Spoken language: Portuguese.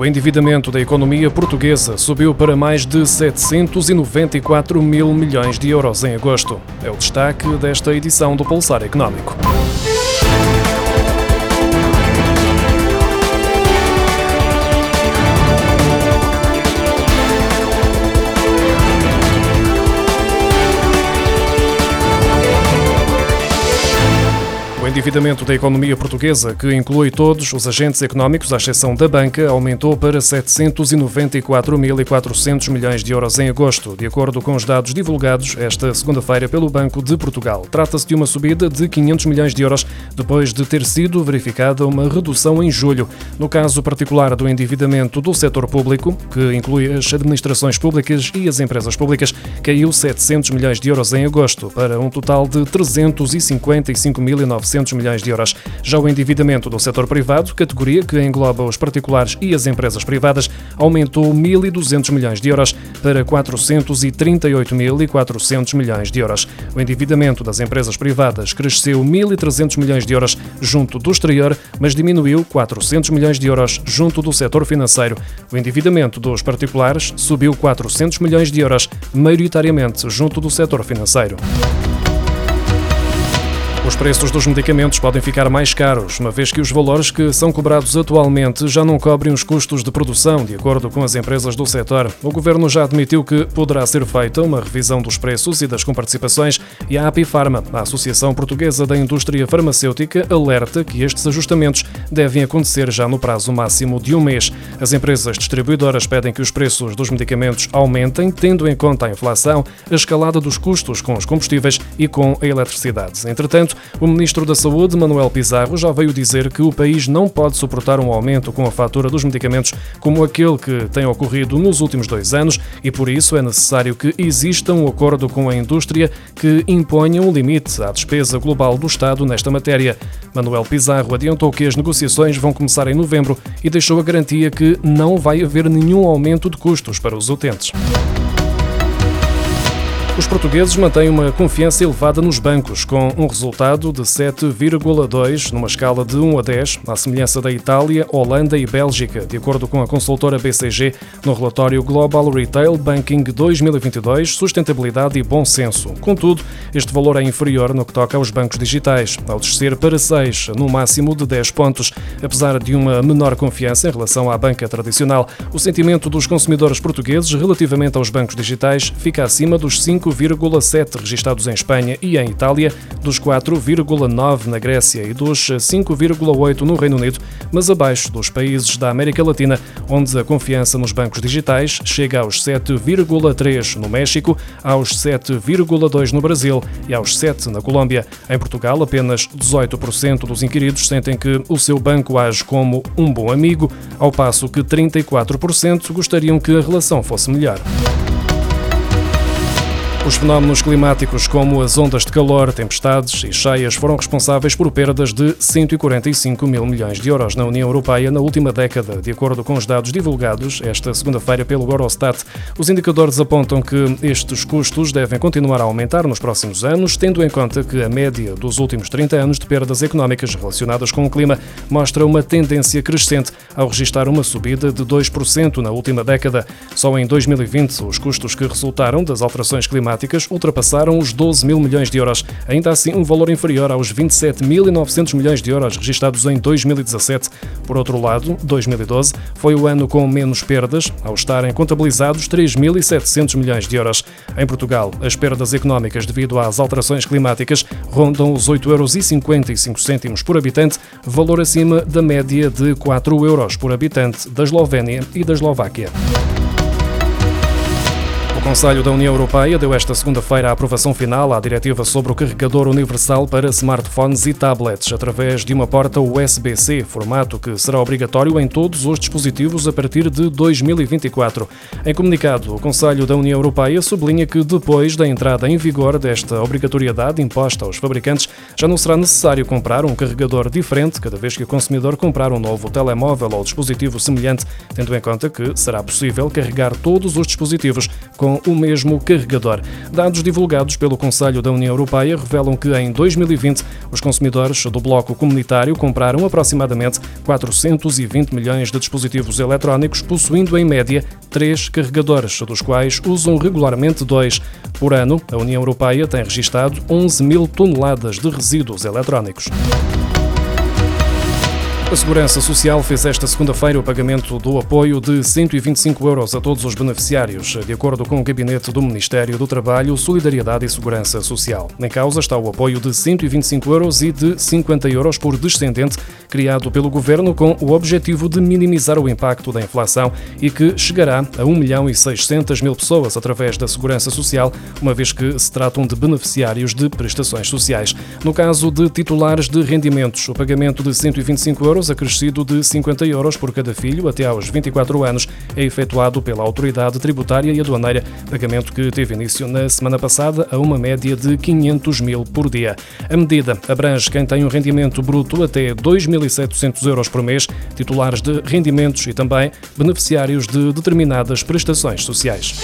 O endividamento da economia portuguesa subiu para mais de 794 mil milhões de euros em agosto. É o destaque desta edição do Pulsar Económico. Endividamento da economia portuguesa, que inclui todos os agentes económicos, à exceção da banca, aumentou para 794.400 milhões de euros em agosto, de acordo com os dados divulgados esta segunda-feira pelo Banco de Portugal. Trata-se de uma subida de 500 milhões de euros depois de ter sido verificada uma redução em julho. No caso particular do endividamento do setor público, que inclui as administrações públicas e as empresas públicas, caiu 700 milhões de euros em agosto, para um total de 355.900 200 milhões de euros. Já o endividamento do setor privado, categoria que engloba os particulares e as empresas privadas, aumentou 1.200 milhões de euros para 438.400 milhões de euros. O endividamento das empresas privadas cresceu 1.300 milhões de euros junto do exterior, mas diminuiu 400 milhões de euros junto do setor financeiro. O endividamento dos particulares subiu 400 milhões de euros, maioritariamente junto do setor financeiro. Os preços dos medicamentos podem ficar mais caros, uma vez que os valores que são cobrados atualmente já não cobrem os custos de produção, de acordo com as empresas do setor. O governo já admitiu que poderá ser feita uma revisão dos preços e das comparticipações e a Apifarma, a Associação Portuguesa da Indústria Farmacêutica, alerta que estes ajustamentos devem acontecer já no prazo máximo de um mês. As empresas distribuidoras pedem que os preços dos medicamentos aumentem, tendo em conta a inflação, a escalada dos custos com os combustíveis e com a eletricidade. Entretanto, o Ministro da Saúde, Manuel Pizarro, já veio dizer que o país não pode suportar um aumento com a fatura dos medicamentos como aquele que tem ocorrido nos últimos dois anos e, por isso, é necessário que exista um acordo com a indústria que imponha um limite à despesa global do Estado nesta matéria. Manuel Pizarro adiantou que as negociações vão começar em novembro e deixou a garantia que não vai haver nenhum aumento de custos para os utentes. Os portugueses mantêm uma confiança elevada nos bancos, com um resultado de 7,2 numa escala de 1 a 10, à semelhança da Itália, Holanda e Bélgica, de acordo com a consultora BCG no relatório Global Retail Banking 2022, Sustentabilidade e Bom Senso. Contudo, este valor é inferior no que toca aos bancos digitais, ao descer para 6, no máximo de 10 pontos. Apesar de uma menor confiança em relação à banca tradicional, o sentimento dos consumidores portugueses relativamente aos bancos digitais fica acima dos 5 5,7 registados em Espanha e em Itália, dos 4,9 na Grécia e dos 5,8 no Reino Unido, mas abaixo dos países da América Latina, onde a confiança nos bancos digitais chega aos 7,3 no México, aos 7,2 no Brasil e aos 7 na Colômbia. Em Portugal, apenas 18% dos inquiridos sentem que o seu banco age como um bom amigo, ao passo que 34% gostariam que a relação fosse melhor. Os fenómenos climáticos, como as ondas de calor, tempestades e cheias, foram responsáveis por perdas de 145 mil milhões de euros na União Europeia na última década, de acordo com os dados divulgados esta segunda-feira pelo Eurostat. Os indicadores apontam que estes custos devem continuar a aumentar nos próximos anos, tendo em conta que a média dos últimos 30 anos de perdas económicas relacionadas com o clima mostra uma tendência crescente, ao registrar uma subida de 2% na última década. Só em 2020, os custos que resultaram das alterações climáticas climáticas ultrapassaram os 12 mil milhões de euros, ainda assim um valor inferior aos 27.900 milhões de euros registados em 2017. Por outro lado, 2012 foi o ano com menos perdas, ao estarem contabilizados 3.700 milhões de euros. Em Portugal, as perdas económicas devido às alterações climáticas rondam os 8,55 euros por habitante, valor acima da média de 4 euros por habitante da Eslovénia e da Eslováquia. O Conselho da União Europeia deu esta segunda-feira a aprovação final à diretiva sobre o carregador universal para smartphones e tablets através de uma porta USB-C, formato que será obrigatório em todos os dispositivos a partir de 2024. Em comunicado, o Conselho da União Europeia sublinha que depois da entrada em vigor desta obrigatoriedade imposta aos fabricantes, já não será necessário comprar um carregador diferente cada vez que o consumidor comprar um novo telemóvel ou dispositivo semelhante, tendo em conta que será possível carregar todos os dispositivos com com o mesmo carregador. Dados divulgados pelo Conselho da União Europeia revelam que em 2020 os consumidores do bloco comunitário compraram aproximadamente 420 milhões de dispositivos eletrónicos, possuindo em média três carregadores, dos quais usam regularmente dois. Por ano, a União Europeia tem registado 11 mil toneladas de resíduos eletrónicos. A Segurança Social fez esta segunda-feira o pagamento do apoio de 125 euros a todos os beneficiários, de acordo com o gabinete do Ministério do Trabalho, Solidariedade e Segurança Social. Em causa está o apoio de 125 euros e de 50 euros por descendente, criado pelo Governo com o objetivo de minimizar o impacto da inflação e que chegará a 1 milhão e 600 mil pessoas através da Segurança Social, uma vez que se tratam de beneficiários de prestações sociais. No caso de titulares de rendimentos, o pagamento de 125 euros euros, acrescido de 50 euros por cada filho até aos 24 anos, é efetuado pela Autoridade Tributária e Aduaneira, pagamento que teve início na semana passada a uma média de 500 mil por dia. A medida abrange quem tem um rendimento bruto até 2.700 euros por mês, titulares de rendimentos e também beneficiários de determinadas prestações sociais.